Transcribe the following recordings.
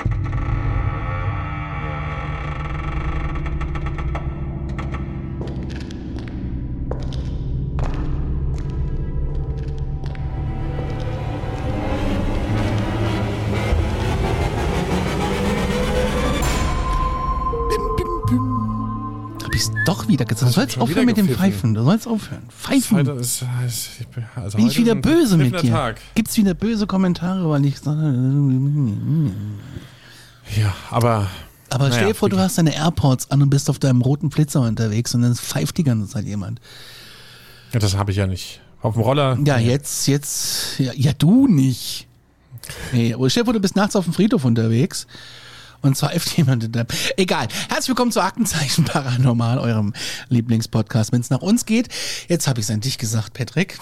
Hab doch wieder gesagt. Du sollst aufhören mit dem? Pfeifen. Du sollst aufhören. Pfeifen. Heute ist, ist, ich bin, also Bin ich wieder böse mit dir? Tag. Gibt's wieder böse Kommentare, weil ich sage. Ja, aber Aber stell dir vor, du hast deine AirPods an und bist auf deinem roten Flitzer unterwegs und dann pfeift die ganze Zeit jemand. ja, das habe ich ja nicht. Auf dem Roller. Ja, jetzt, jetzt, ja, ja du nicht. Nee, aber stell dir vor, du bist nachts auf dem Friedhof unterwegs und pfeift jemand in deinem. Egal. Herzlich willkommen zu Aktenzeichen Paranormal, eurem Lieblingspodcast. Wenn es nach uns geht, jetzt habe ich es an dich gesagt, Patrick.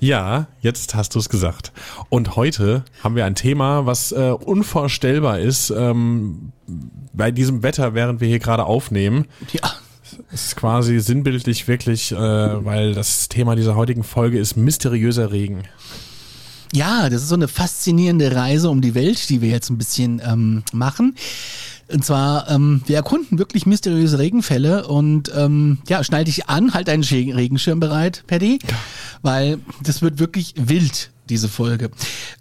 Ja, jetzt hast du es gesagt. Und heute haben wir ein Thema, was äh, unvorstellbar ist ähm, bei diesem Wetter, während wir hier gerade aufnehmen. Ja. Es ist quasi sinnbildlich wirklich, äh, weil das Thema dieser heutigen Folge ist mysteriöser Regen. Ja, das ist so eine faszinierende Reise um die Welt, die wir jetzt ein bisschen ähm, machen. Und zwar, ähm, wir erkunden wirklich mysteriöse Regenfälle und ähm, ja, schnall dich an, halt deinen Regenschirm bereit, Paddy, weil das wird wirklich wild, diese Folge.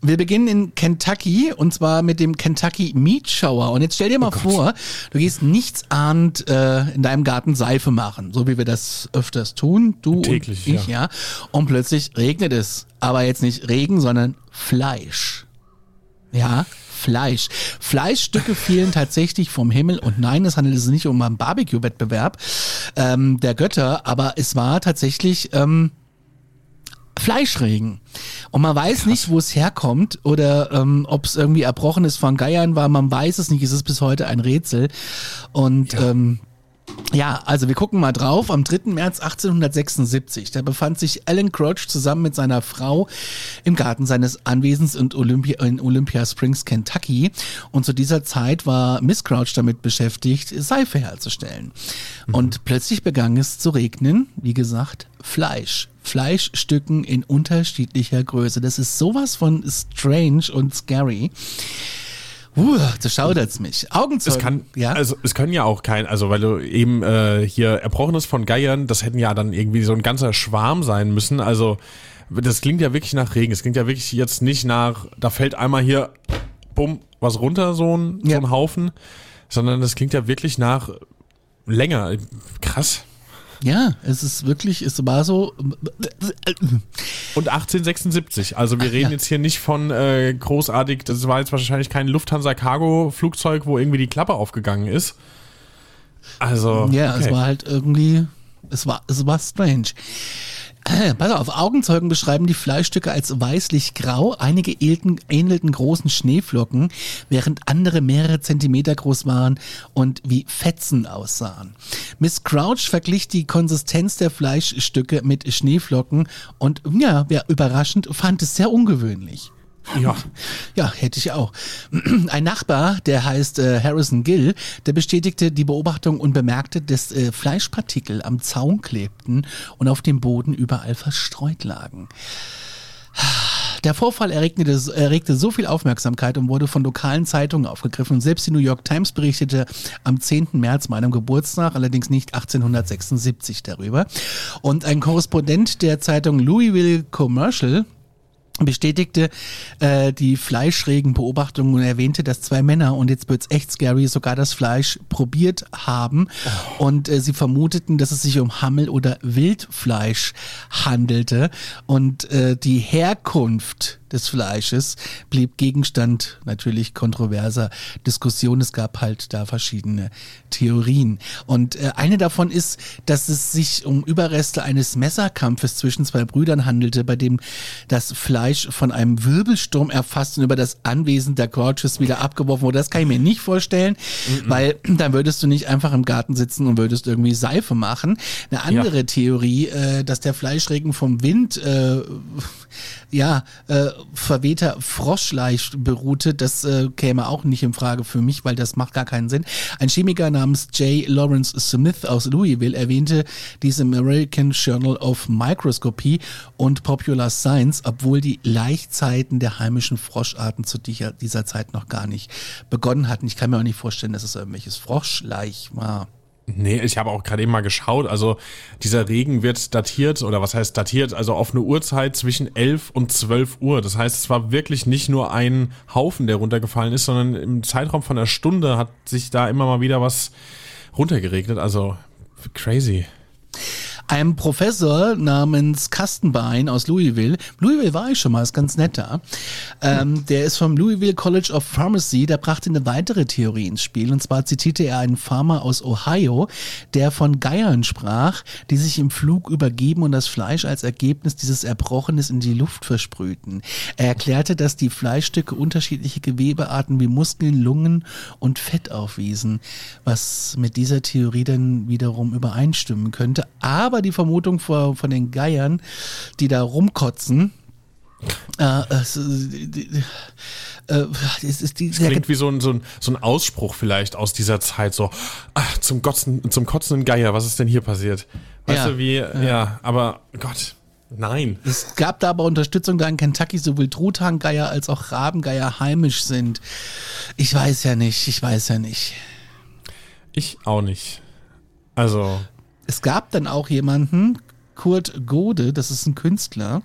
Wir beginnen in Kentucky und zwar mit dem Kentucky Meat Shower. Und jetzt stell dir mal vor, du gehst nichtsahnend äh, in deinem Garten Seife machen, so wie wir das öfters tun, du Täglich, und ich, ja. ja. Und plötzlich regnet es. Aber jetzt nicht Regen, sondern Fleisch. Ja, Fleisch. Fleischstücke fielen tatsächlich vom Himmel und nein, es handelt sich nicht um einen Barbecue-Wettbewerb ähm, der Götter, aber es war tatsächlich ähm, Fleischregen. Und man weiß nicht, wo es herkommt oder ähm, ob es irgendwie erbrochen ist von Geiern war, man weiß es nicht, es ist bis heute ein Rätsel. Und ähm, ja, also wir gucken mal drauf. Am 3. März 1876, da befand sich Alan Crouch zusammen mit seiner Frau im Garten seines Anwesens in Olympia, in Olympia Springs, Kentucky. Und zu dieser Zeit war Miss Crouch damit beschäftigt, Seife herzustellen. Und plötzlich begann es zu regnen. Wie gesagt, Fleisch. Fleischstücken in unterschiedlicher Größe. Das ist sowas von strange und scary. Uh, da schaudert's mich. Augenzeugen. Es kann, ja? also es können ja auch kein, also weil du eben äh, hier Erbrochenes von Geiern, das hätten ja dann irgendwie so ein ganzer Schwarm sein müssen. Also das klingt ja wirklich nach Regen. Es klingt ja wirklich jetzt nicht nach, da fällt einmal hier, bumm, was runter, so ein, Ja. so ein Haufen, sondern das klingt ja wirklich nach länger. Krass. Ja, es ist wirklich, es war so. Und 1876. Also wir reden ja. jetzt hier nicht von äh, großartig, das war jetzt wahrscheinlich kein Lufthansa-Cargo-Flugzeug, wo irgendwie die Klappe aufgegangen ist. Also. Ja, okay. es war halt irgendwie, es war, es war strange. Pass auf, Augenzeugen beschreiben die Fleischstücke als weißlich-grau. Einige ähnelten, ähnelten großen Schneeflocken, während andere mehrere Zentimeter groß waren und wie Fetzen aussahen. Miss Crouch verglich die Konsistenz der Fleischstücke mit Schneeflocken und ja, ja überraschend fand es sehr ungewöhnlich. Ja. Ja, hätte ich auch. Ein Nachbar, der heißt äh, Harrison Gill, der bestätigte die Beobachtung und bemerkte, dass äh, Fleischpartikel am Zaun klebten und auf dem Boden überall verstreut lagen. Der Vorfall erregte, erregte so viel Aufmerksamkeit und wurde von lokalen Zeitungen aufgegriffen. Selbst die New York Times berichtete am 10. März, meinem Geburtstag, allerdings nicht 1876 darüber. Und ein Korrespondent der Zeitung Louisville Commercial bestätigte äh, die fleischregen Beobachtungen und erwähnte, dass zwei Männer, und jetzt wird's echt scary, sogar das Fleisch probiert haben. Und äh, sie vermuteten, dass es sich um Hammel- oder Wildfleisch handelte. Und äh, die Herkunft des Fleisches blieb Gegenstand natürlich kontroverser Diskussionen. Es gab halt da verschiedene Theorien. Und äh, eine davon ist, dass es sich um Überreste eines Messerkampfes zwischen zwei Brüdern handelte, bei dem das Fleisch von einem Wirbelsturm erfasst und über das Anwesen der Gorges wieder abgeworfen wurde. Das kann ich mir nicht vorstellen, mhm. weil dann würdest du nicht einfach im Garten sitzen und würdest irgendwie Seife machen. Eine andere ja. Theorie, äh, dass der Fleischregen vom Wind äh, ja, äh, verwehter Froschleich beruhte, das äh, käme auch nicht in Frage für mich, weil das macht gar keinen Sinn. Ein Chemiker namens J. Lawrence Smith aus Louisville erwähnte dies im American Journal of Microscopy und Popular Science, obwohl die Laichzeiten der heimischen Froscharten zu dieser Zeit noch gar nicht begonnen hatten. Ich kann mir auch nicht vorstellen, dass es irgendwelches Froschleich war. Nee, ich habe auch gerade eben mal geschaut. Also dieser Regen wird datiert, oder was heißt datiert? Also auf eine Uhrzeit zwischen 11 und 12 Uhr. Das heißt, es war wirklich nicht nur ein Haufen, der runtergefallen ist, sondern im Zeitraum von einer Stunde hat sich da immer mal wieder was runtergeregnet. Also crazy einem Professor namens Kastenbein aus Louisville. Louisville war ich schon mal, ist ganz nett da. Ähm, der ist vom Louisville College of Pharmacy, der brachte eine weitere Theorie ins Spiel. Und zwar zitierte er einen Farmer aus Ohio, der von Geiern sprach, die sich im Flug übergeben und das Fleisch als Ergebnis dieses Erbrochenes in die Luft versprühten. Er erklärte, dass die Fleischstücke unterschiedliche Gewebearten wie Muskeln, Lungen und Fett aufwiesen, was mit dieser Theorie dann wiederum übereinstimmen könnte. Aber aber die Vermutung von, von den Geiern, die da rumkotzen, äh, es, äh, äh, es ist die, das klingt wie so ein, so, ein, so ein Ausspruch vielleicht aus dieser Zeit, so ach, zum, Kotzen, zum kotzenden Geier, was ist denn hier passiert? Weißt ja, du, wie, ja. ja, aber Gott, nein. Es gab da aber Unterstützung, da in Kentucky sowohl Truthahngeier als auch Rabengeier heimisch sind. Ich weiß ja nicht, ich weiß ja nicht. Ich auch nicht. Also es gab dann auch jemanden, Kurt Gode, das ist ein Künstler,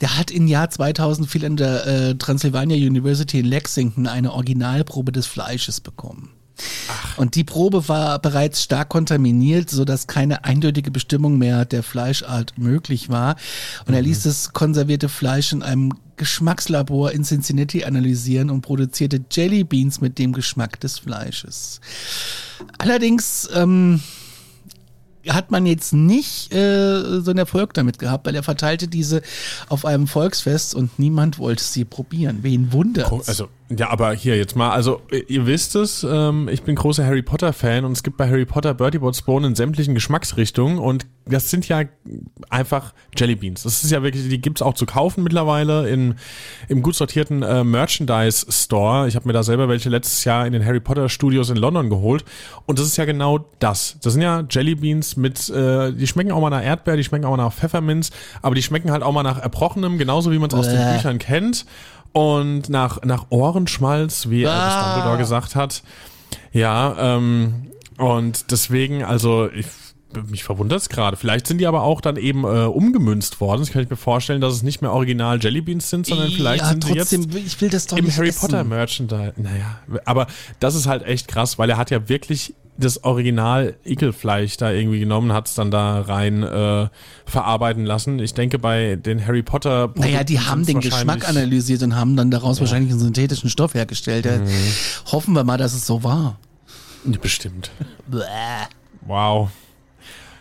der hat im Jahr 2004 an der äh, Transylvania University in Lexington eine Originalprobe des Fleisches bekommen. Ach. Und die Probe war bereits stark kontaminiert, sodass keine eindeutige Bestimmung mehr der Fleischart möglich war. Und mhm. er ließ das konservierte Fleisch in einem Geschmackslabor in Cincinnati analysieren und produzierte Jelly Beans mit dem Geschmack des Fleisches. Allerdings ähm, hat man jetzt nicht äh, so einen Erfolg damit gehabt, weil er verteilte diese auf einem Volksfest und niemand wollte sie probieren. Wen wundert? Also ja, aber hier jetzt mal, also ihr wisst es, ähm, ich bin großer Harry Potter Fan und es gibt bei Harry Potter Bertie Bott's Bone in sämtlichen Geschmacksrichtungen und das sind ja einfach Jelly Beans. Das ist ja wirklich, die gibt's auch zu kaufen mittlerweile in, im gut sortierten äh, Merchandise Store. Ich habe mir da selber welche letztes Jahr in den Harry Potter Studios in London geholt und das ist ja genau das. Das sind ja Jelly Beans mit, äh, die schmecken auch mal nach Erdbeer, die schmecken auch mal nach Pfefferminz, aber die schmecken halt auch mal nach Erbrochenem, genauso wie man es aus den Büchern kennt und nach, nach Ohrenschmalz, wie ah. Dumbledore gesagt hat. Ja, ähm, und deswegen, also ich, mich verwundert es gerade. Vielleicht sind die aber auch dann eben äh, umgemünzt worden. Das kann ich mir vorstellen, dass es nicht mehr original Jellybeans sind, sondern vielleicht ja, sind trotzdem, sie jetzt ich will das doch im Harry essen. Potter Merchandise. Naja, aber das ist halt echt krass, weil er hat ja wirklich das Original Ekelfleisch da irgendwie genommen, hat es dann da rein äh, verarbeiten lassen. Ich denke, bei den Harry Potter Naja, die haben den Geschmack analysiert und haben dann daraus ja. wahrscheinlich einen synthetischen Stoff hergestellt. Mhm. Hoffen wir mal, dass es so war. Bestimmt. wow.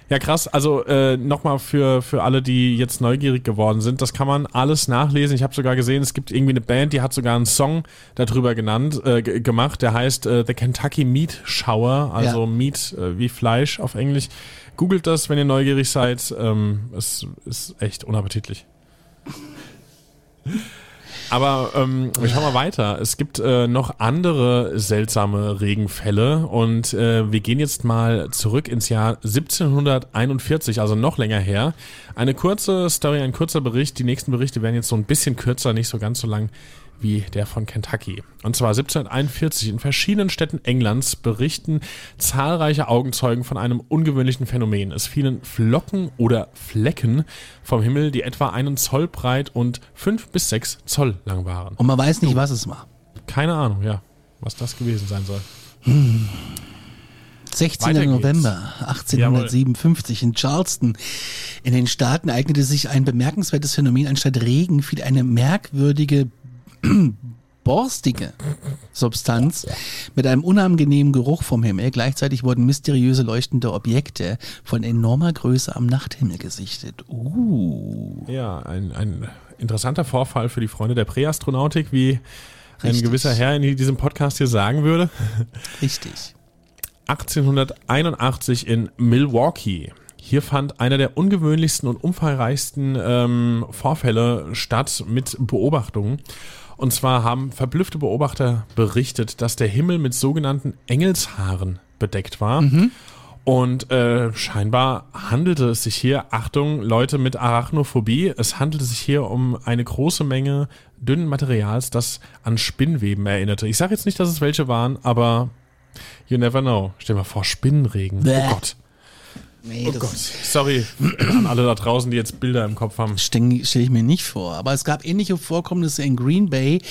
Ja, krass. Also äh, nochmal für, für alle, die jetzt neugierig geworden sind, das kann man alles nachlesen. Ich habe sogar gesehen, es gibt irgendwie eine Band, die hat sogar einen Song darüber genannt, äh, gemacht, der heißt äh, The Kentucky Meat Shower, also ja. Meat äh, wie Fleisch auf Englisch. Googelt das, wenn ihr neugierig seid. Ähm, es ist echt unappetitlich. Aber ähm, schauen mal weiter. Es gibt äh, noch andere seltsame Regenfälle und äh, wir gehen jetzt mal zurück ins Jahr 1741, also noch länger her. Eine kurze Story, ein kurzer Bericht. Die nächsten Berichte werden jetzt so ein bisschen kürzer, nicht so ganz so lang wie der von Kentucky. Und zwar 1741 in verschiedenen Städten Englands berichten zahlreiche Augenzeugen von einem ungewöhnlichen Phänomen. Es fielen Flocken oder Flecken vom Himmel, die etwa einen Zoll breit und fünf bis sechs Zoll lang waren. Und man weiß nicht, was es war. Keine Ahnung, ja, was das gewesen sein soll. Hm. 16. Weiter geht's. November 1857 in Charleston in den Staaten eignete sich ein bemerkenswertes Phänomen. Anstatt Regen fiel eine merkwürdige borstige Substanz mit einem unangenehmen Geruch vom Himmel. Gleichzeitig wurden mysteriöse leuchtende Objekte von enormer Größe am Nachthimmel gesichtet. Uh. Ja, ein, ein interessanter Vorfall für die Freunde der Präastronautik, wie ein Richtig. gewisser Herr in diesem Podcast hier sagen würde. Richtig. 1881 in Milwaukee. Hier fand einer der ungewöhnlichsten und umfangreichsten ähm, Vorfälle statt mit Beobachtungen. Und zwar haben verblüffte Beobachter berichtet, dass der Himmel mit sogenannten Engelshaaren bedeckt war. Und äh, scheinbar handelte es sich hier, Achtung, Leute mit Arachnophobie, es handelte sich hier um eine große Menge dünnen Materials, das an Spinnweben erinnerte. Ich sage jetzt nicht, dass es welche waren, aber you never know. Stell dir mal vor, Spinnenregen. Bäh. Oh Gott. Nee, Oh Gott. Sorry an alle da draußen, die jetzt Bilder im Kopf haben. stelle stell ich mir nicht vor. Aber es gab ähnliche Vorkommnisse in Green Bay,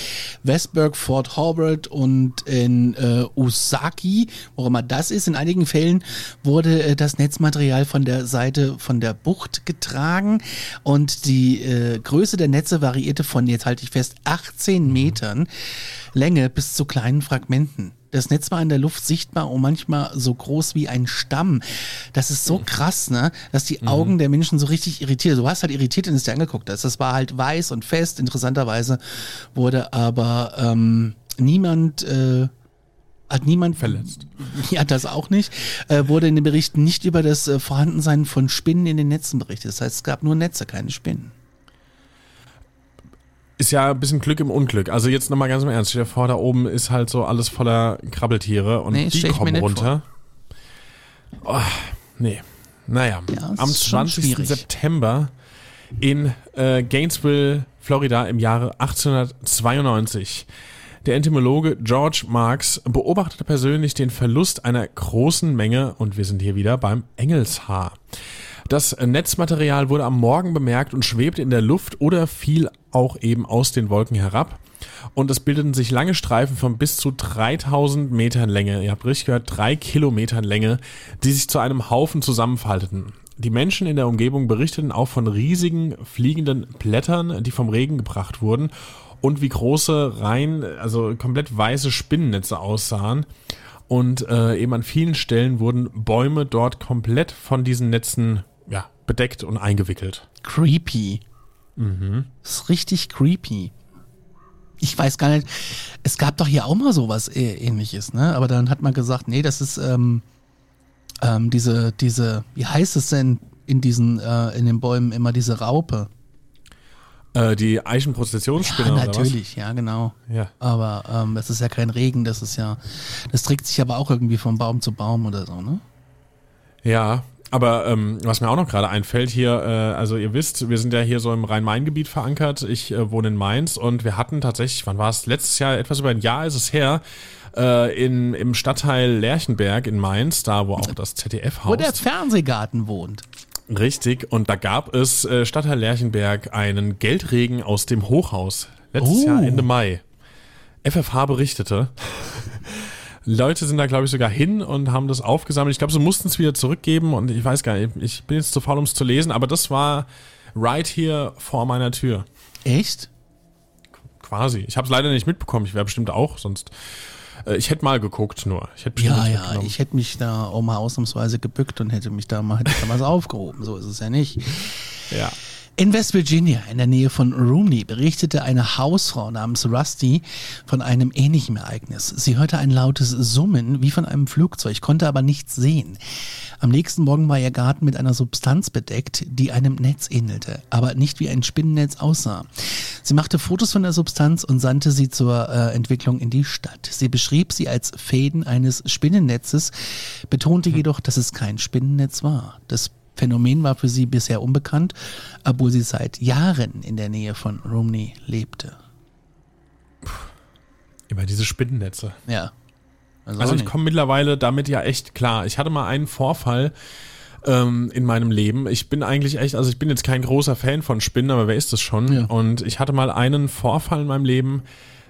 Westburg, Fort Howard und in äh, Osaki, wo auch immer das ist. In einigen Fällen wurde äh, das Netzmaterial von der Seite von der Bucht getragen und die äh, Größe der Netze variierte von, jetzt halte ich fest, 18 Metern Länge bis zu kleinen Fragmenten. Das Netz war in der Luft sichtbar und manchmal so groß wie ein Stamm. Das ist so krass, ne? Dass die Augen der Menschen so richtig irritiert. Du hast halt irritiert, wenn du es dir angeguckt hast. Das war halt weiß und fest. Interessanterweise wurde aber ähm, niemand äh, hat niemand Verletzt. Ja, das auch nicht. Äh, wurde in den Berichten nicht über das äh, Vorhandensein von Spinnen in den Netzen berichtet. Das heißt, es gab nur Netze, keine Spinnen. Ist ja ein bisschen Glück im Unglück. Also jetzt nochmal ganz im Ernst. Stell dir vor, da oben ist halt so alles voller Krabbeltiere und Nee, die kommen runter. Oh, nee. Naja, Ja, am ist schon 20. schwierig. September in äh, Gainesville, Florida im Jahre 1892. Der Entomologe George Marks beobachtete persönlich den Verlust einer großen Menge, und wir sind hier wieder beim Engelshaar. Das Netzmaterial wurde am Morgen bemerkt und schwebte in der Luft oder fiel auch eben aus den Wolken herab. Und es bildeten sich lange Streifen von bis zu 3000 Metern Länge, ihr habt richtig gehört, drei Kilometern Länge, die sich zu einem Haufen zusammenfalteten. Die Menschen in der Umgebung berichteten auch von riesigen fliegenden Blättern, die vom Regen gebracht wurden und wie große, rein, also komplett weiße Spinnennetze aussahen. Und äh, eben an vielen Stellen wurden Bäume dort komplett von diesen Netzen ja, bedeckt und eingewickelt. Creepy. Das ist richtig creepy. Ich weiß gar nicht, es gab doch hier auch mal sowas äh, ähnliches, ne? Aber dann hat man gesagt, nee, das ist ähm, ähm, diese, diese, wie heißt es denn in diesen, äh, in den Bäumen immer diese Raupe? Äh, die Eichenprozessionsspinne Ja, natürlich, ja, genau. Ja. Aber ähm, das ist ja kein Regen, das ist ja, das trägt sich aber auch irgendwie von Baum zu Baum oder so, ne? Ja, aber ähm, was mir auch noch gerade einfällt hier, äh, also ihr wisst, wir sind ja hier so im Rhein-Main-Gebiet verankert. Ich äh, wohne in Mainz und wir hatten tatsächlich, wann war es? Letztes Jahr, etwas über ein Jahr ist es her, äh, in, im Stadtteil Lerchenberg in Mainz, da wo auch das ZDF Wo der. Fernsehgarten wohnt. Richtig, und da gab es äh, Stadtteil Lerchenberg einen Geldregen aus dem Hochhaus. Letztes Oh. Jahr Ende Mai. FFH berichtete. Leute sind da, glaube ich, sogar hin und haben das aufgesammelt. Ich glaube, sie mussten es wieder zurückgeben und ich weiß gar nicht, ich bin jetzt zu faul, um es zu lesen, aber das war right hier vor meiner Tür. Echt? Quasi. Ich habe es leider nicht mitbekommen. Ich wäre bestimmt auch, sonst. Äh, ich hätte mal geguckt nur. Ich hätte bestimmt Ja, ja, ich hätte mich da auch mal ausnahmsweise gebückt und hätte mich da mal, hätte aufgehoben. So ist es ja nicht. ja. In West Virginia, in der Nähe von Romney, berichtete eine Hausfrau namens Rusty von einem ähnlichen Ereignis. Sie hörte ein lautes Summen wie von einem Flugzeug, konnte aber nichts sehen. Am nächsten Morgen war ihr Garten mit einer Substanz bedeckt, die einem Netz ähnelte, aber nicht wie ein Spinnennetz aussah. Sie machte Fotos von der Substanz und sandte sie zur äh, Entwicklung in die Stadt. Sie beschrieb sie als Fäden eines Spinnennetzes, betonte jedoch, dass es kein Spinnennetz war. Das Phänomen war für sie bisher unbekannt, obwohl sie seit Jahren in der Nähe von Romney lebte. Immer diese Spinnennetze. Ja. Also, Also ich komme mittlerweile damit ja echt klar. Ich hatte mal einen Vorfall ähm, in meinem Leben. Ich bin eigentlich echt, also ich bin jetzt kein großer Fan von Spinnen, aber wer ist das schon? Ja. Und ich hatte mal einen Vorfall in meinem Leben.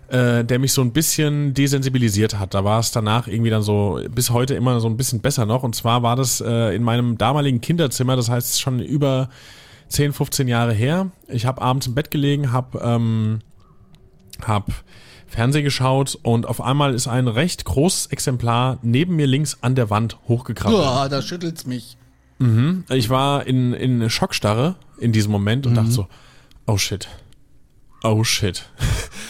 Äh, der mich so ein bisschen desensibilisiert hat. Da war es danach irgendwie dann so bis heute immer so ein bisschen besser noch. Und zwar war das äh, in meinem damaligen Kinderzimmer, das heißt schon über 10, 15 Jahre her. Ich habe abends im Bett gelegen, habe ähm, hab Fernseh geschaut und auf einmal ist ein recht großes Exemplar neben mir links an der Wand hochgekrabbelt. Ja, da schüttelt's mich. Mhm. Ich war in, in Schockstarre in diesem Moment und dachte so, oh shit. Oh shit.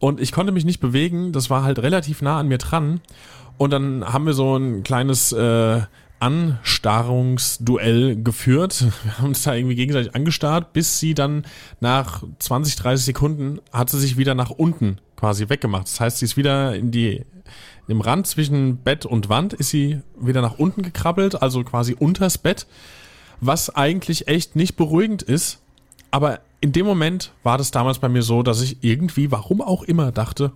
Und ich konnte mich nicht bewegen, das war halt relativ nah an mir dran. Und dann haben wir so ein kleines äh, Anstarrungsduell geführt. Wir haben uns da irgendwie gegenseitig angestarrt, bis sie dann nach 20, 30 Sekunden hat sie sich wieder nach unten quasi weggemacht. Das heißt, sie ist wieder in die im Rand zwischen Bett und Wand ist sie wieder nach unten gekrabbelt, also quasi unters Bett, was eigentlich echt nicht beruhigend ist. Aber in dem Moment war das damals bei mir so, dass ich irgendwie, warum auch immer, dachte,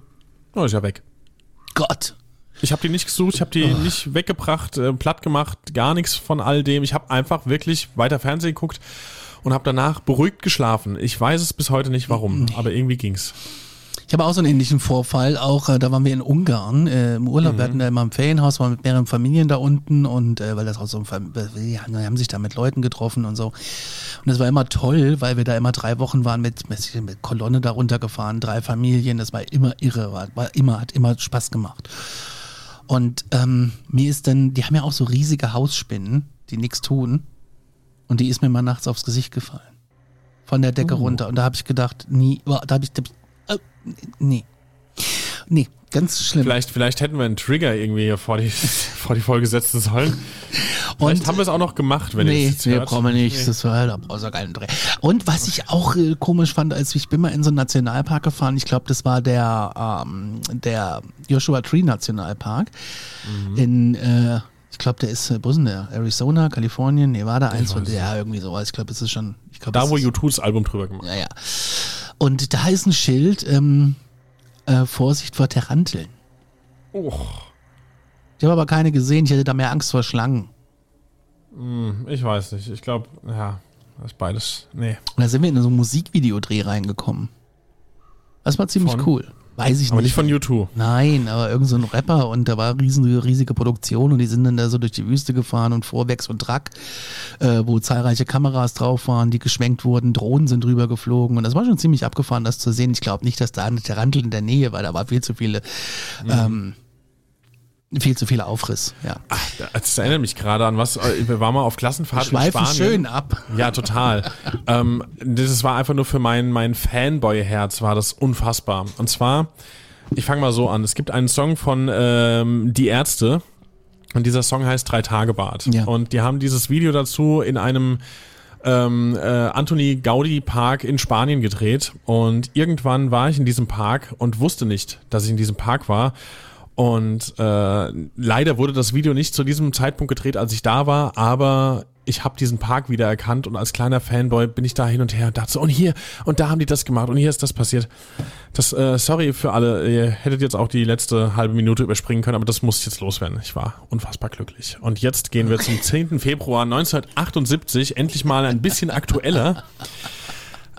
oh, ist ja weg. Gott. Ich habe die nicht gesucht, ich habe die nicht weggebracht, äh, platt gemacht, gar nichts von all dem. Ich habe einfach wirklich weiter Fernsehen geguckt und habe danach beruhigt geschlafen. Ich weiß es bis heute nicht warum, aber irgendwie ging's. Ich habe auch so einen ähnlichen Vorfall. Auch äh, da waren wir in Ungarn äh, im Urlaub. Mhm. Wir hatten da immer ein Ferienhaus, waren mit mehreren Familien da unten und äh, weil das auch so ein Fam wir haben, sich da mit Leuten getroffen und so. Und das war immer toll, weil wir da immer drei Wochen waren mit, mit, Kolonne da runtergefahren, drei Familien. Das war immer irre, war, war immer hat immer Spaß gemacht. Und ähm, mir ist dann, die haben ja auch so riesige Hausspinnen, die nichts tun. Und die ist mir mal nachts aufs Gesicht gefallen. Von der Decke runter. Und da habe ich gedacht, nie, da habe ich, da hab ich äh, nee. Nee, ganz schlimm. Vielleicht, vielleicht hätten wir einen Trigger irgendwie hier vor die, vor die Folge setzen sollen. Vielleicht Und- haben wir es auch noch gemacht, wenn ihr Nee, es jetzt nee, hört. brauchen wir nicht. Das war halt da brauchst du keinen Dreh. Und was ich auch äh, komisch fand, als ich bin mal in so einen Nationalpark gefahren, ich glaube, das war der, ähm, der Joshua Tree Nationalpark Mhm. in, äh, ich glaube, der ist, äh, wo ist denn der? Arizona, Kalifornien, Nevada, eins von, es ja, irgendwie sowas. Ich glaube, es ist schon, ich glaube, Da, es wo ist- U2 das Album drüber gemacht Ja, ja. Und da ist ein Schild, ähm, äh, Vorsicht vor Taranteln. Oh, Ich habe aber keine gesehen, ich hätte da mehr Angst vor Schlangen. ich weiß nicht. Ich glaube, ja, das ist beides. Nee. Und da sind wir in so ein Musikvideodreh reingekommen. Das war ziemlich Von? cool. Weiß ich Aber nicht. nicht von U2. Nein, aber irgend so ein Rapper und da war riesige, riesige Produktion und die sind dann da so durch die Wüste gefahren und Vorwex und Truck, äh, wo zahlreiche Kameras drauf waren, die geschwenkt wurden, Drohnen sind drüber geflogen und das war schon ziemlich abgefahren, das zu sehen. Ich glaube nicht, dass da eine Tarantel in der Nähe war, da war viel zu viele, ähm, viel zu viel Aufriss, ja. Das erinnert mich gerade an was. Wir waren mal auf Klassenfahrt in Spanien. schön ab. Ja, total. ähm, das war einfach nur für mein, mein Fanboy-Herz, war das unfassbar. Und zwar, ich fange mal so an. Es gibt einen Song von ähm, Die Ärzte und dieser Song heißt Drei Tage Bad. Ja. Und die haben dieses Video dazu in einem ähm, äh, Anthony Gaudi Park in Spanien gedreht. Und irgendwann war ich in diesem Park und wusste nicht, dass ich in diesem Park war. Und äh, leider wurde das Video nicht zu diesem Zeitpunkt gedreht, als ich da war, aber ich habe diesen Park wieder erkannt und als kleiner Fanboy bin ich da hin und her und dachte so, und hier und da haben die das gemacht und hier ist das passiert. Das, äh, sorry für alle, ihr hättet jetzt auch die letzte halbe Minute überspringen können, aber das muss jetzt loswerden. Ich war unfassbar glücklich. Und jetzt gehen wir zum 10. Februar 1978, endlich mal ein bisschen aktueller.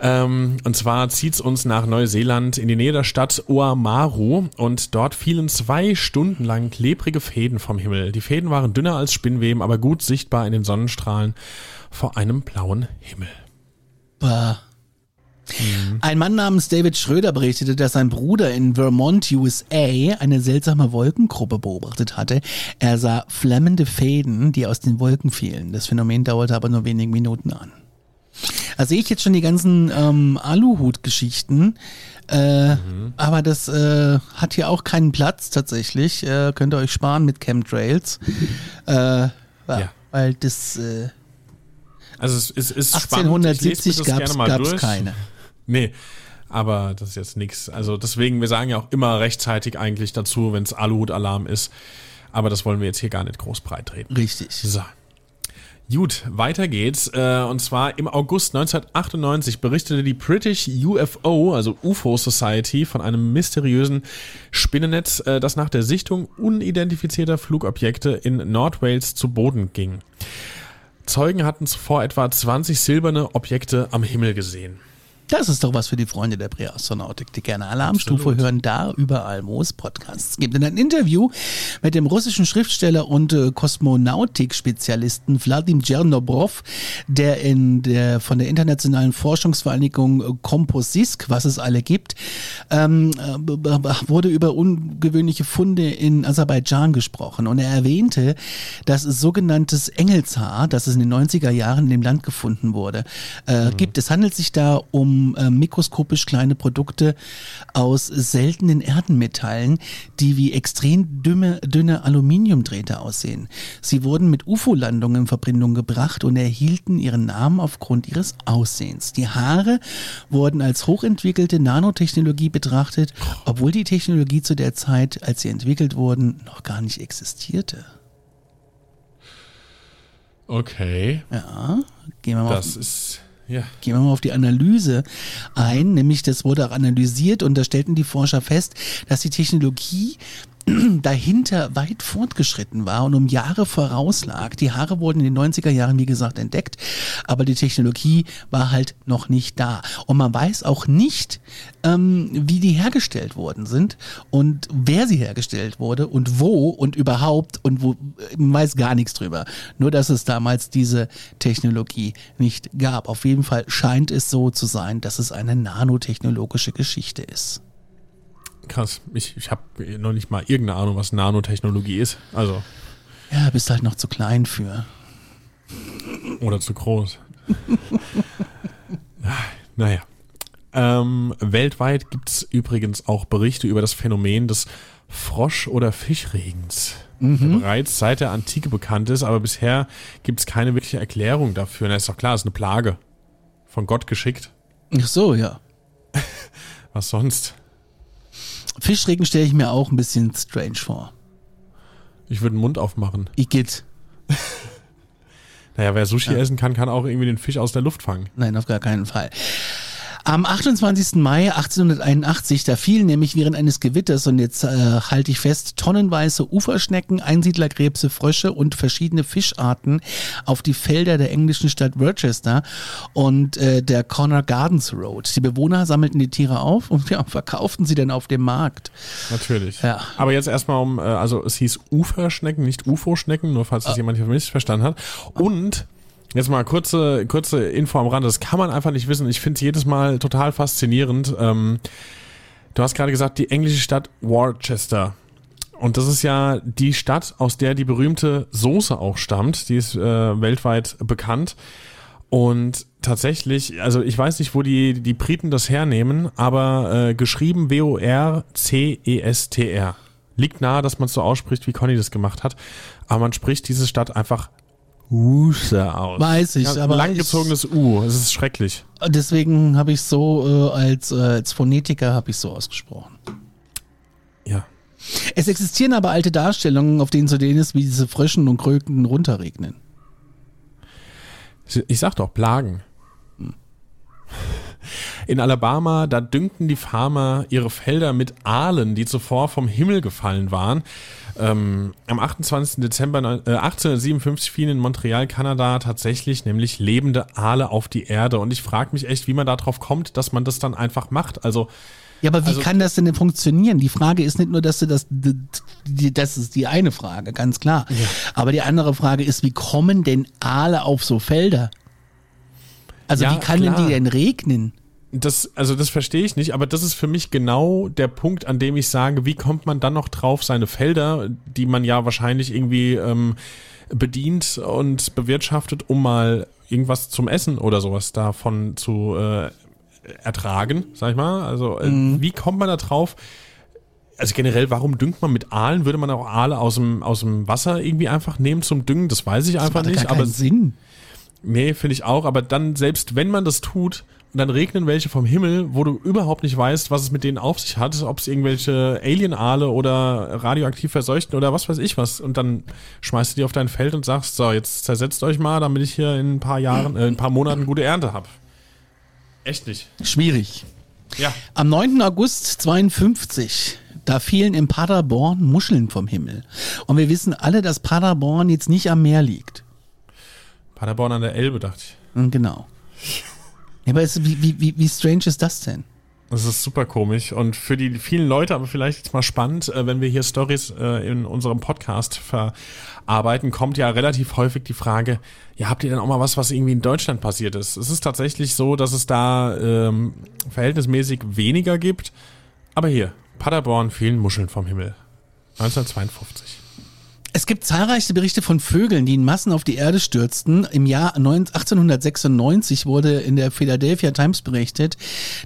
Ähm, und zwar zieht's uns nach Neuseeland in die Nähe der Stadt Oamaru und dort fielen zwei Stunden lang klebrige Fäden vom Himmel. Die Fäden waren dünner als Spinnweben, aber gut sichtbar in den Sonnenstrahlen vor einem blauen Himmel. Bah. Ein Mann namens David Schröder berichtete, dass sein Bruder in Vermont, USA, eine seltsame Wolkengruppe beobachtet hatte. Er sah flammende Fäden, die aus den Wolken fielen. Das Phänomen dauerte aber nur wenige Minuten an. Da sehe ich jetzt schon die ganzen ähm, Aluhut-Geschichten. Äh, Aber das äh, hat hier auch keinen Platz tatsächlich. Äh, könnt ihr euch sparen mit Chemtrails. Äh, ja. Weil das äh, Also es, ist lese 1870 mir das gab es keine. Nee, aber das ist jetzt nix. Also deswegen, wir sagen ja auch immer rechtzeitig eigentlich dazu, wenn es Aluhut-Alarm ist. Aber das wollen wir jetzt hier gar nicht groß breit treten. Richtig. So. Gut, weiter geht's. Äh, und zwar im August 1998 berichtete die British UFO, also UFO Society, von einem mysteriösen Spinnennetz, äh, das nach der Sichtung unidentifizierter Flugobjekte in Nordwales zu Boden ging. Zeugen hatten zuvor etwa 20 silberne Objekte am Himmel gesehen. Das ist doch was für die Freunde der Präastronautik, die gerne Alarmstufe hören, da überall, wo es Podcasts gibt. In einem Interview mit dem russischen Schriftsteller und äh, Kosmonautik-Spezialisten Wladim Chernobrov, der in der von der internationalen Forschungsvereinigung äh, Komposisk, was es alle gibt, ähm, äh, wurde über ungewöhnliche Funde in Aserbaidschan gesprochen. Und er erwähnte, dass es sogenanntes Engelshaar, das es in den 90er Jahren in dem Land gefunden wurde, äh, mhm. gibt. Es handelt sich da um äh, mikroskopisch kleine Produkte aus seltenen Erdenmetallen, die wie extrem dünne, dünne Aluminiumdrähte aussehen. Sie wurden mit UFO-Landungen in Verbindung gebracht und erhielten ihren Namen aufgrund ihres Aussehens. Die Haare wurden als hochentwickelte Nanotechnologie betrachtet, obwohl die Technologie zu der Zeit, als sie entwickelt wurden, noch gar nicht existierte. Okay. Ja, gehen wir mal. Das ist ja. Gehen wir mal auf die Analyse ein, nämlich das wurde auch analysiert und da stellten die Forscher fest, dass die Technologie dahinter weit fortgeschritten war und um Jahre vorauslag. Die Haare wurden in den 90er Jahren, wie gesagt, entdeckt, aber die Technologie war halt noch nicht da. Und man weiß auch nicht, ähm, wie die hergestellt worden sind und wer sie hergestellt wurde und wo und überhaupt und wo, man weiß gar nichts drüber. Nur, dass es damals diese Technologie nicht gab. Auf jeden Fall scheint es so zu sein, dass es eine nanotechnologische Geschichte ist. Krass. Ich, ich habe noch nicht mal irgendeine Ahnung, was Nanotechnologie ist. Also. Ja, bist halt noch zu klein für. Oder zu groß. naja. Ähm, weltweit gibt es übrigens auch Berichte über das Phänomen des Frosch- oder Fischregens, mhm. der bereits seit der Antike bekannt ist, aber bisher gibt es keine wirkliche Erklärung dafür. Na, ist doch klar, es ist eine Plage. Von Gott geschickt. Ach so, ja. Was sonst? Fischregen stelle ich mir auch ein bisschen strange vor. Ich würde den Mund aufmachen. Ich geht. naja, wer Sushi ja. essen kann, kann auch irgendwie den Fisch aus der Luft fangen. Nein, auf gar keinen Fall. Am 28. Mai 1881, da fielen nämlich während eines Gewitters, und jetzt äh, halte ich fest, tonnenweise Uferschnecken, Einsiedlerkrebse, Frösche und verschiedene Fischarten auf die Felder der englischen Stadt Rochester und äh, der Corner Gardens Road. Die Bewohner sammelten die Tiere auf und ja, verkauften sie dann auf dem Markt. Natürlich. Ja. Aber jetzt erstmal um, äh, also es hieß Uferschnecken, nicht UFO-Schnecken, nur falls das ah. jemand hier missverstanden hat. Und Jetzt mal kurze, kurze Info am Rande. Das kann man einfach nicht wissen. Ich finde es jedes Mal total faszinierend. Ähm, du hast gerade gesagt, die englische Stadt Worcester. Und das ist ja die Stadt, aus der die berühmte Soße auch stammt. Die ist äh, weltweit bekannt. Und tatsächlich, also ich weiß nicht, wo die, die Briten das hernehmen, aber äh, geschrieben W-O-R-C-E-S-T-R. Liegt nahe, dass man es so ausspricht, wie Conny das gemacht hat. Aber man spricht diese Stadt einfach Worcester aus. Weiß ich, ja, aber. Langgezogenes U, es ist schrecklich. Deswegen habe ich so, äh, als, äh, als Phonetiker habe ich so ausgesprochen. Ja. Es existieren aber alte Darstellungen, auf denen zu denen ist, wie diese Fröschen und Kröken runterregnen. Ich sag doch, Plagen. In Alabama, da dünkten die Farmer ihre Felder mit Aalen, die zuvor vom Himmel gefallen waren. Ähm, am 28. Dezember äh, 1857 fielen in Montreal, Kanada, tatsächlich nämlich lebende Aale auf die Erde. Und ich frage mich echt, wie man darauf kommt, dass man das dann einfach macht. Also ja, aber wie also, kann das denn funktionieren? Die Frage ist nicht nur, dass du das, das ist die eine Frage, ganz klar. Ja. Aber die andere Frage ist, wie kommen denn Aale auf so Felder? Also ja, wie kann klar. denn die denn regnen? Das, also das verstehe ich nicht, aber das ist für mich genau der Punkt, an dem ich sage, wie kommt man dann noch drauf, seine Felder, die man ja wahrscheinlich irgendwie ähm, bedient und bewirtschaftet, um mal irgendwas zum Essen oder sowas davon zu äh, ertragen, sag ich mal. Also äh, mhm. wie kommt man da drauf? Also generell, warum düngt man mit Aalen? Würde man auch Aale aus dem, aus dem Wasser irgendwie einfach nehmen zum Düngen? Das weiß ich einfach das nicht. aber Sinn. Nee, finde ich auch. Aber dann, selbst wenn man das tut, und dann regnen welche vom Himmel, wo du überhaupt nicht weißt, was es mit denen auf sich hat, ob es irgendwelche Alien-Aale oder radioaktiv verseuchten oder was weiß ich was. Und dann schmeißt du die auf dein Feld und sagst, so, jetzt zersetzt euch mal, damit ich hier in ein paar Jahren, äh, in ein paar Monaten gute Ernte habe. Echt nicht. Schwierig. Ja. Am 9. August 52 da fielen in Paderborn Muscheln vom Himmel. Und wir wissen alle, dass Paderborn jetzt nicht am Meer liegt. Paderborn an der Elbe, dachte ich. Hm, genau. Ja, aber es, wie, wie, wie, strange ist das denn? Das ist super komisch und für die vielen Leute aber vielleicht jetzt mal spannend, äh, wenn wir hier Stories äh, in unserem Podcast verarbeiten, kommt ja relativ häufig die Frage, ja, habt ihr denn auch mal was, was irgendwie in Deutschland passiert ist? Es ist tatsächlich so, dass es da ähm, verhältnismäßig weniger gibt, aber hier, Paderborn fielen Muscheln vom Himmel. 1952. Es gibt zahlreiche Berichte von Vögeln, die in Massen auf die Erde stürzten. Im Jahr 1896 wurde in der Philadelphia Times berichtet,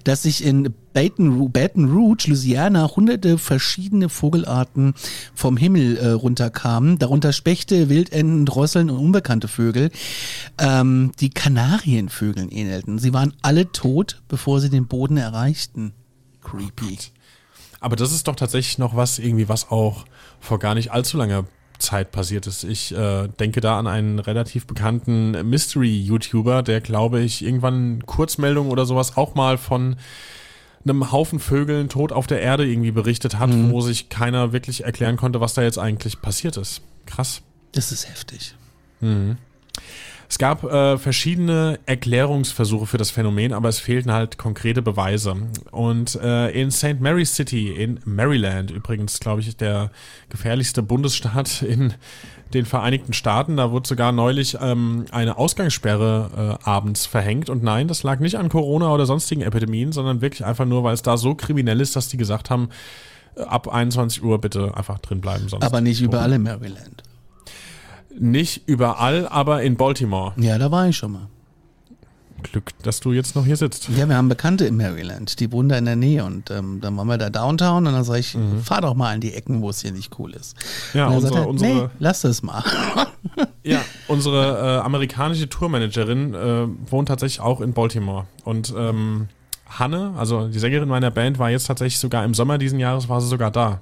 dass sich in Baton, Baton Rouge, Louisiana, hunderte verschiedene Vogelarten vom Himmel äh, runterkamen, darunter Spechte, Wildenten, Drosseln und unbekannte Vögel, ähm, die Kanarienvögeln ähnelten. Sie waren alle tot, bevor sie den Boden erreichten. Creepy. Aber das ist doch tatsächlich noch was, irgendwie, was auch vor gar nicht allzu langer Zeit passiert ist. Ich äh, denke da an einen relativ bekannten Mystery-YouTuber, der, glaube ich, irgendwann Kurzmeldungen oder sowas auch mal von einem Haufen Vögeln tot auf der Erde irgendwie berichtet hat, mhm. wo sich keiner wirklich erklären konnte, was da jetzt eigentlich passiert ist. Krass. Das ist heftig. Mhm. Es gab äh, verschiedene Erklärungsversuche für das Phänomen, aber es fehlten halt konkrete Beweise. Und äh, in St. Mary's City in Maryland, übrigens, glaube ich, der gefährlichste Bundesstaat in den Vereinigten Staaten, da wurde sogar neulich ähm, eine Ausgangssperre äh, abends verhängt. Und nein, das lag nicht an Corona oder sonstigen Epidemien, sondern wirklich einfach nur, weil es da so kriminell ist, dass die gesagt haben, äh, ab 21 Uhr bitte einfach drin bleiben. Sonst aber nicht überall in Maryland. Nicht überall, aber in Baltimore. Ja, da war ich schon mal. Glück, dass du jetzt noch hier sitzt. Ja, wir haben Bekannte in Maryland, die wohnen da in der Nähe und ähm, dann waren wir da Downtown und dann sage ich, mhm. fahr doch mal an die Ecken, wo es hier nicht cool ist. Ja, und unsere, er, unsere, nee, lass das mal. ja, unsere äh, amerikanische Tourmanagerin äh, wohnt tatsächlich auch in Baltimore und ähm, Hanne, also die Sängerin meiner Band, war jetzt tatsächlich sogar im Sommer diesen Jahres, war sie sogar da.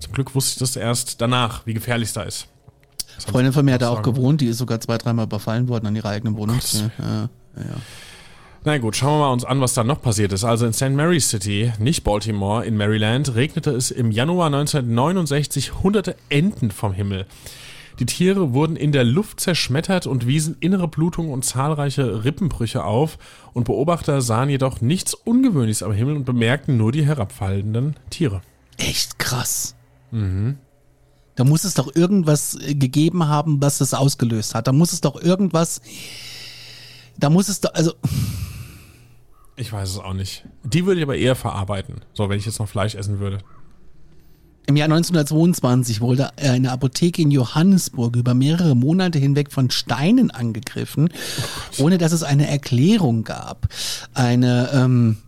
Zum Glück wusste ich das erst danach, wie gefährlich es da ist. Freundin von mir hat da auch gewohnt, die ist sogar zwei, dreimal überfallen worden an ihrer eigenen Wohnung. Ja, ja. Na gut, schauen wir mal uns an, was da noch passiert ist. Also in St. Mary's City, nicht Baltimore, in Maryland, regnete es im Januar 1969 hunderte Enten vom Himmel. Die Tiere wurden in der Luft zerschmettert und wiesen innere Blutung und zahlreiche Rippenbrüche auf. Und Beobachter sahen jedoch nichts Ungewöhnliches am Himmel und bemerkten nur die herabfallenden Tiere. Echt krass. Mhm. Da muss es doch irgendwas äh, gegeben haben, was das ausgelöst hat. Da muss es doch irgendwas. Da muss es doch, also. Ich weiß es auch nicht. Die würde ich aber eher verarbeiten. So, wenn ich jetzt noch Fleisch essen würde. Im Jahr 1922 wurde eine Apotheke in Johannesburg über mehrere Monate hinweg von Steinen angegriffen, oh ohne dass es eine Erklärung gab. Eine ähm,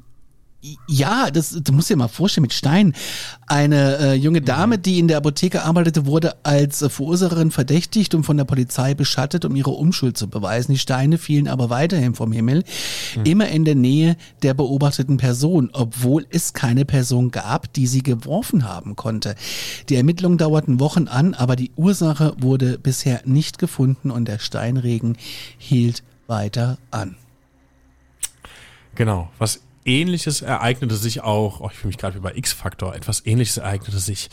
ja, das du musst dir mal vorstellen mit Steinen. Eine äh, junge Dame, die in der Apotheke arbeitete, wurde als äh, Verursacherin verdächtigt und von der Polizei beschattet, um ihre Unschuld zu beweisen. Die Steine fielen aber weiterhin vom Himmel, mhm. immer in der Nähe der beobachteten Person, obwohl es keine Person gab, die sie geworfen haben konnte. Die Ermittlungen dauerten Wochen an, aber die Ursache wurde bisher nicht gefunden und der Steinregen hielt weiter an. Genau, was Ähnliches ereignete sich auch, oh, ich fühle mich gerade wie bei X-Factor, etwas Ähnliches ereignete sich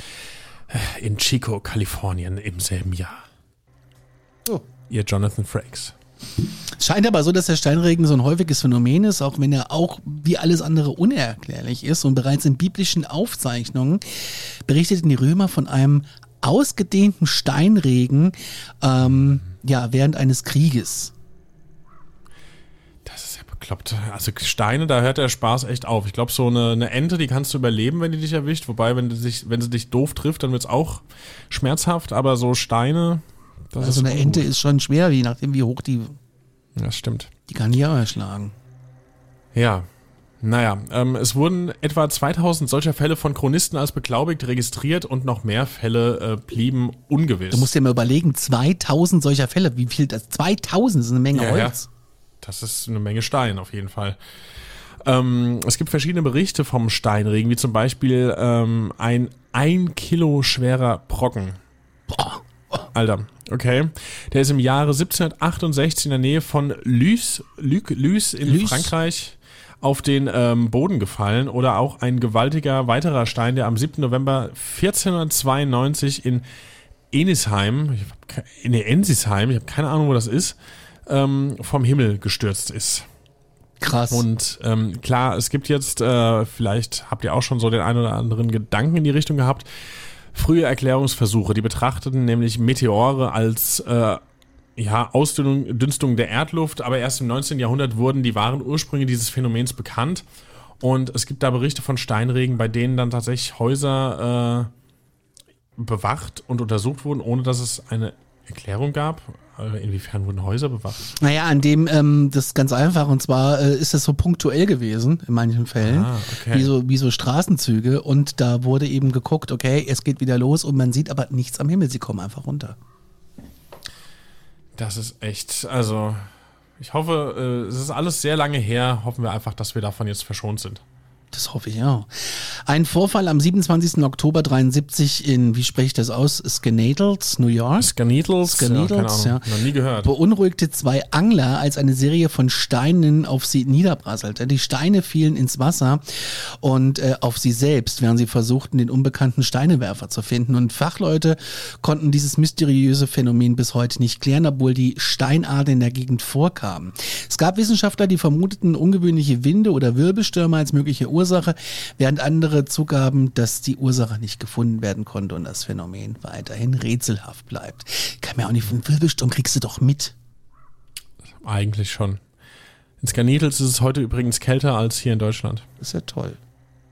äh, in Chico, Kalifornien im selben Jahr. Oh. Ihr Jonathan Frakes. Es scheint aber so, dass der Steinregen so ein häufiges Phänomen ist, auch wenn er auch wie alles andere unerklärlich ist. Und bereits in biblischen Aufzeichnungen berichteten die Römer von einem ausgedehnten Steinregen ähm, ja, während eines Krieges bekloppt. Also Steine, da hört der Spaß echt auf. Ich glaube, so eine, eine, Ente, die kannst du überleben, wenn die dich erwischt. Wobei, wenn, die sich, wenn sie dich doof trifft, dann wird es auch schmerzhaft. Aber so Steine, das also ist eine Ente ist schon schwer, je nachdem, wie hoch die. Das stimmt. Die kann die auch erschlagen. Ja. Naja, ähm, es wurden etwa 2000 solcher Fälle von Chronisten als beglaubigt registriert und noch mehr Fälle äh, blieben ungewiss. Du musst dir mal überlegen, 2000 solcher Fälle, wie viel das? 2000 ist eine Menge ja, Holz. Ja. Das ist eine Menge Stein auf jeden Fall. Ähm, es gibt verschiedene Berichte vom Steinregen, wie zum Beispiel ähm, ein ein Kilo schwerer Brocken. Alter, okay. Der ist im Jahre 1768 in der Nähe von Lys, Lys, Lys in Lys. Frankreich auf den ähm, Boden gefallen oder auch ein gewaltiger weiterer Stein, der am 7. November 1492 in Enisheim, in Ensisheim, ich habe keine Ahnung, wo das ist, ähm, vom Himmel gestürzt ist. Krass. Und ähm, klar, es gibt jetzt, äh, vielleicht habt ihr auch schon so den einen oder anderen Gedanken in die Richtung gehabt. Frühe Erklärungsversuche, die betrachteten nämlich Meteore als äh, ja, Ausdünstung der Erdluft, aber erst im 19. Jahrhundert wurden die wahren Ursprünge dieses Phänomens bekannt. Und es gibt da Berichte von Steinregen, bei denen dann tatsächlich Häuser äh, bewacht und untersucht wurden, ohne dass es eine Erklärung gab. Äh, inwiefern wurden Häuser bewacht? Naja, an dem, ähm, das ist ganz einfach. Und zwar äh, ist das so punktuell gewesen in manchen Fällen. Ah, okay. Wie so, wie so Straßenzüge. Und da wurde eben geguckt, okay, es geht wieder los und man sieht aber nichts am Himmel. Sie kommen einfach runter. Das ist echt, also ich hoffe, äh, es ist alles sehr lange her. Hoffen wir einfach, dass wir davon jetzt verschont sind. Das hoffe ich auch. Ein Vorfall am 27. Oktober 73 in, wie spreche ich das aus, Skeneedles, New York. Skeneedles, Skeneedles, ja, ja. noch nie gehört. beunruhigte zwei Angler, als eine Serie von Steinen auf sie niederprasselte. Die Steine fielen ins Wasser und äh, auf sie selbst, während sie versuchten, den unbekannten Steinewerfer zu finden. Und Fachleute konnten dieses mysteriöse Phänomen bis heute nicht klären, obwohl die Steinart in der Gegend vorkamen. Es gab Wissenschaftler, die vermuteten ungewöhnliche Winde oder Wirbelstürme als mögliche Ursache, während andere zugaben, dass die Ursache nicht gefunden werden konnte und das Phänomen weiterhin rätselhaft bleibt. Kann mir auch nicht, einen Wirbelsturm kriegst du doch mit. Eigentlich schon. In Skeneedles ist es heute übrigens kälter als hier in Deutschland. Das ist ja toll.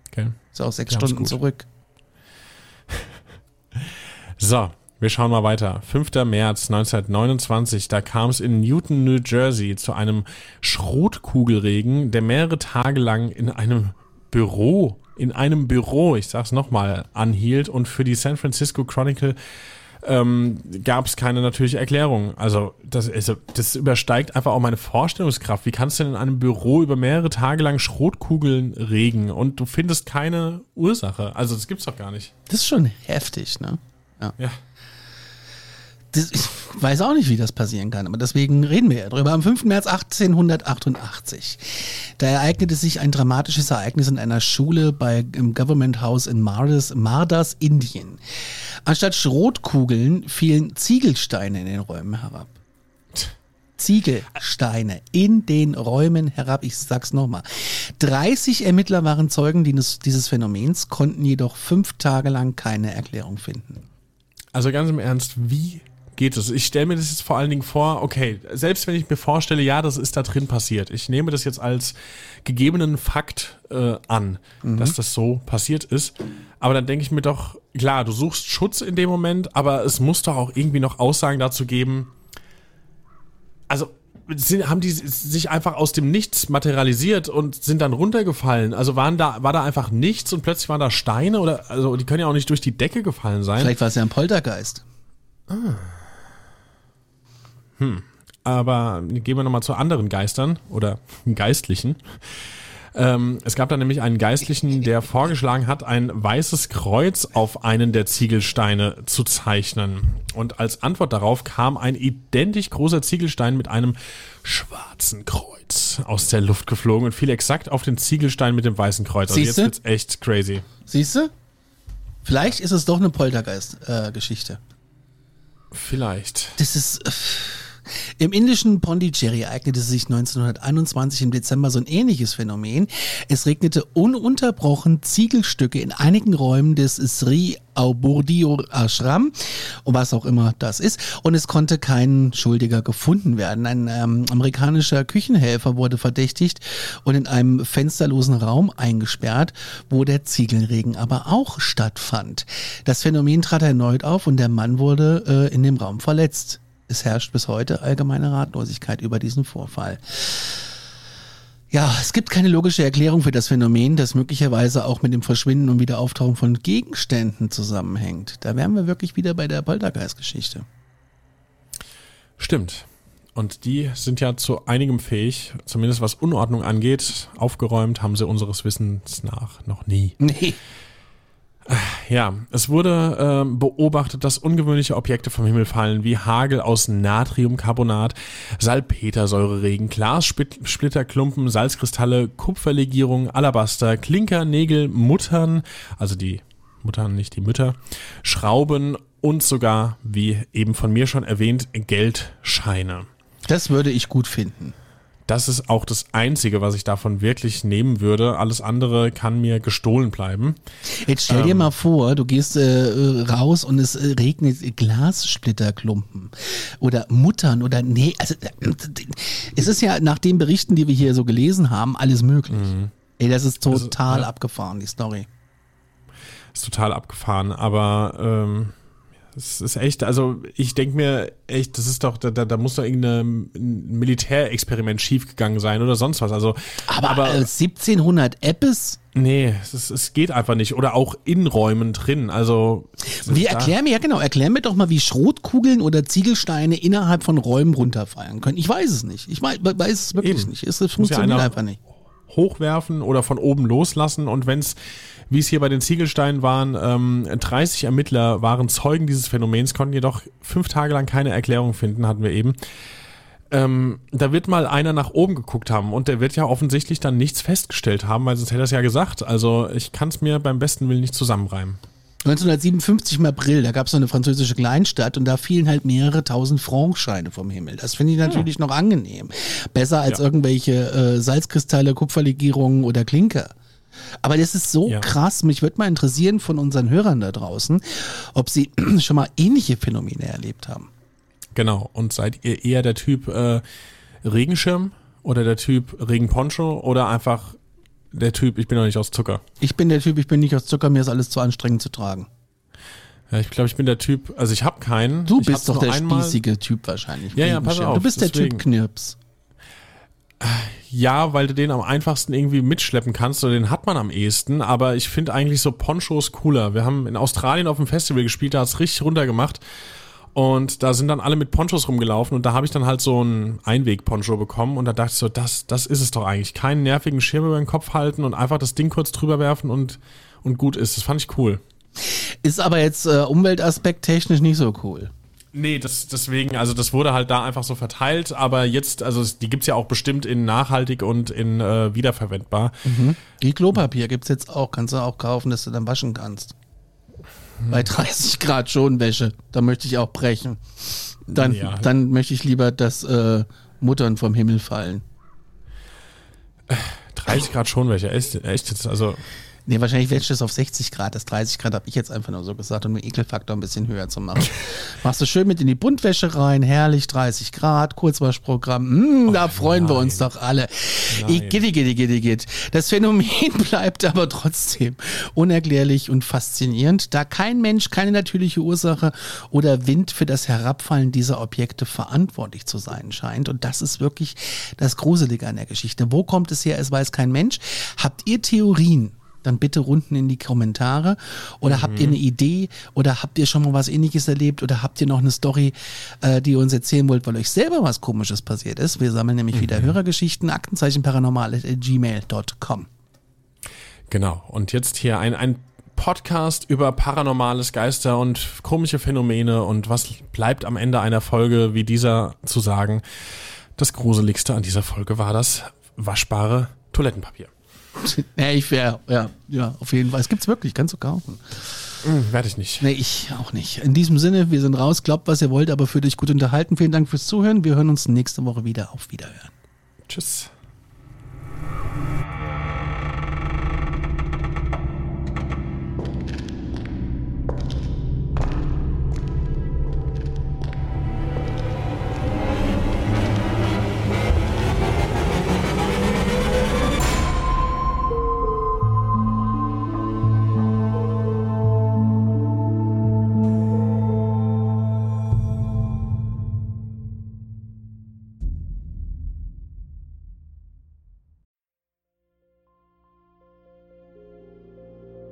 Okay. Ist auch sechs Wir Stunden zurück. So, wir schauen mal weiter. 5. März 1929, da kam es in Newton, New Jersey zu einem Schrotkugelregen, der mehrere Tage lang in einem Büro, in einem Büro, ich sag's nochmal, anhielt und für die San Francisco Chronicle ähm, gab es keine natürliche Erklärung. Also das, also das übersteigt einfach auch meine Vorstellungskraft. Wie kannst du denn in einem Büro über mehrere Tage lang Schrotkugeln regen und du findest keine Ursache? Also das gibt's doch gar nicht. Das ist schon heftig, ne? Ja. Das, ich weiß auch nicht, wie das passieren kann, aber deswegen reden wir ja drüber. Am 5. März 1888, da ereignete sich ein dramatisches Ereignis in einer Schule bei, im Government House in Mardas, Mardas, Indien. Anstatt Schrotkugeln fielen Ziegelsteine in den Räumen herab. Ziegelsteine in den Räumen herab. Ich sag's nochmal. 30 Ermittler waren Zeugen dieses, dieses Phänomens, konnten jedoch fünf Tage lang keine Erklärung finden. Also ganz im Ernst, wie geht es? Ich stelle mir das jetzt vor allen Dingen vor, okay, selbst wenn ich mir vorstelle, ja, das ist da drin passiert. Ich nehme das jetzt als gegebenen Fakt äh, an, dass das so passiert ist. Aber dann denke ich mir doch, klar, du suchst Schutz in dem Moment, aber es muss doch auch irgendwie noch Aussagen dazu geben. Also sind, haben die sich einfach aus dem Nichts materialisiert und sind dann runtergefallen? Also waren da, war da einfach nichts und plötzlich waren da Steine oder, also die können ja auch nicht durch die Decke gefallen sein. Vielleicht war es ja ein Poltergeist. Aber gehen wir nochmal zu anderen Geistern oder Geistlichen. Ähm, es gab da nämlich einen Geistlichen, der vorgeschlagen hat, ein weißes Kreuz auf einen der Ziegelsteine zu zeichnen. Und als Antwort darauf kam ein identisch großer Ziegelstein mit einem schwarzen Kreuz aus der Luft geflogen und fiel exakt auf den Ziegelstein mit dem weißen Kreuz. Also Siehste? jetzt wird's echt crazy. Siehst du? Vielleicht ist es doch eine Poltergeist-Geschichte. Vielleicht. das ist. Äh, Im indischen Pondicherry ereignete sich 1921 im Dezember so ein ähnliches Phänomen. Es regnete ununterbrochen Ziegelstücke in einigen Räumen des Sri Auburdio Ashram was auch immer das ist. Und es konnte kein Schuldiger gefunden werden. Ein ähm, amerikanischer Küchenhelfer wurde verdächtigt und in einem fensterlosen Raum eingesperrt, wo der Ziegelregen aber auch stattfand. Das Phänomen trat erneut auf und der Mann wurde äh, in dem Raum verletzt. Es herrscht bis heute allgemeine Ratlosigkeit über diesen Vorfall. Ja, es gibt keine logische Erklärung für das Phänomen, das möglicherweise auch mit dem Verschwinden und Wiederauftauchen von Gegenständen zusammenhängt. Da wären wir wirklich wieder bei der Poltergeist-Geschichte. Stimmt. Und die sind ja zu einigem fähig, zumindest was Unordnung angeht. Aufgeräumt haben sie unseres Wissens nach noch nie. Nee. Ja, es wurde ähm, beobachtet, dass ungewöhnliche Objekte vom Himmel fallen, wie Hagel aus Natriumcarbonat, Salpetersäureregen, Glassplitterklumpen, Salzkristalle, Kupferlegierung, Alabaster, Klinker, Nägel, Muttern, also die Muttern, nicht die Mütter, Schrauben und sogar, wie eben von mir schon erwähnt, Geldscheine. Das würde ich gut finden. Das ist auch das Einzige, was ich davon wirklich nehmen würde. Alles andere kann mir gestohlen bleiben. Jetzt stell dir ähm, mal vor, du gehst äh, raus und es äh, regnet Glassplitterklumpen oder Muttern oder nee, also äh, es ist ja nach den Berichten, die wir hier so gelesen haben, alles möglich. Mhm. Ey, das ist total also, ja. abgefahren, die Story. Ist total abgefahren, aber ähm, es ist echt, also ich denke mir echt, das ist doch, da, da muss doch irgendein Militärexperiment schiefgegangen sein oder sonst was. Also, aber, aber 1700 äh, Apps? Nee, es, es geht einfach nicht. Oder auch in Räumen drin. Also. Wie erklär mir, ja genau, erklär mir doch mal, wie Schrotkugeln oder Ziegelsteine innerhalb von Räumen runterfallen können. Ich weiß es nicht. Ich weiß, weiß es wirklich Eben. nicht. Es, es funktioniert ja einfach nicht. Hochwerfen oder von oben loslassen und wenn es wie es hier bei den Ziegelsteinen waren, ähm, 30 Ermittler waren Zeugen dieses Phänomens, konnten jedoch fünf Tage lang keine Erklärung finden, hatten wir eben. Ähm, da wird mal einer nach oben geguckt haben und der wird ja offensichtlich dann nichts festgestellt haben, weil sonst hätte er es ja gesagt. Also ich kann es mir beim besten Willen nicht zusammenreimen. 1957 im April, da gab es so eine französische Kleinstadt und da fielen halt mehrere tausend Frankscheine vom Himmel. Das finde ich natürlich ja. noch angenehm. Besser als ja. irgendwelche äh, Salzkristalle, Kupferlegierungen oder Klinker. Aber das ist so ja. krass. Mich würde mal interessieren von unseren Hörern da draußen, ob sie schon mal ähnliche Phänomene erlebt haben. Genau. Und seid ihr eher der Typ äh, Regenschirm oder der Typ Regenponcho oder einfach der Typ, ich bin noch nicht aus Zucker? Ich bin der Typ, ich bin nicht aus Zucker, mir ist alles zu anstrengend zu tragen. Ja, ich glaube, ich bin der Typ, also ich habe keinen. Du bist doch der spießige Typ wahrscheinlich. Ja, ja, pass auf. Du bist deswegen. der Typ Knirps. Ja, weil du den am einfachsten irgendwie mitschleppen kannst oder den hat man am ehesten, aber ich finde eigentlich so Ponchos cooler. Wir haben in Australien auf dem Festival gespielt, da hat's richtig runtergemacht und da sind dann alle mit Ponchos rumgelaufen und da habe ich dann halt so ein Einweg-Poncho bekommen und da dachte ich so, das, das ist es doch eigentlich. Keinen nervigen Schirm über den Kopf halten und einfach das Ding kurz drüber werfen und, und gut ist. Das fand ich cool. Ist aber jetzt äh, Umweltaspekt technisch nicht so cool. Nee, das, deswegen, also das wurde halt da einfach so verteilt, aber jetzt, also die gibt's ja auch bestimmt in nachhaltig und in äh, wiederverwendbar. Mhm. Die Klopapier gibt's jetzt auch, kannst du auch kaufen, dass du dann waschen kannst. Mhm. Bei 30 Grad Schonwäsche, da möchte ich auch brechen. Dann, ja. dann möchte ich lieber, dass äh, Muttern vom Himmel fallen. 30 Grad Schonwäsche, echt, echt jetzt, also Nee, wahrscheinlich wäscht es auf 60 Grad. Das 30 Grad habe ich jetzt einfach nur so gesagt, um den Ekelfaktor ein bisschen höher zu machen. Machst du schön mit in die Buntwäsche rein, herrlich 30 Grad, Kurzwaschprogramm. Mm, da freuen nein. wir uns doch alle. Gitti, gitti, gitti, gitt. Das Phänomen bleibt aber trotzdem unerklärlich und faszinierend, da kein Mensch, keine natürliche Ursache oder Wind für das Herabfallen dieser Objekte verantwortlich zu sein scheint. Und das ist wirklich das Gruselige an der Geschichte. Wo kommt es her? Es weiß kein Mensch. Habt ihr Theorien? Dann bitte unten in die Kommentare. Oder mhm. habt ihr eine Idee oder habt ihr schon mal was ähnliches erlebt oder habt ihr noch eine Story, äh, die ihr uns erzählen wollt, weil euch selber was komisches passiert ist? Wir sammeln nämlich mhm. wieder Hörergeschichten, Aktenzeichen paranormal gmail.com. Genau. Und jetzt hier ein, ein Podcast über paranormales Geister und komische Phänomene und was bleibt am Ende einer Folge wie dieser zu sagen. Das Gruseligste an dieser Folge war das waschbare Toilettenpapier. ja, ich wäre, ja, ja, auf jeden Fall. Es gibt's wirklich, kannst du kaufen. Hm, Werde ich nicht. Nee, ich auch nicht. In diesem Sinne, wir sind raus. Glaubt, was ihr wollt, aber für dich gut unterhalten. Vielen Dank fürs Zuhören. Wir hören uns nächste Woche wieder. Auf Wiederhören. Tschüss.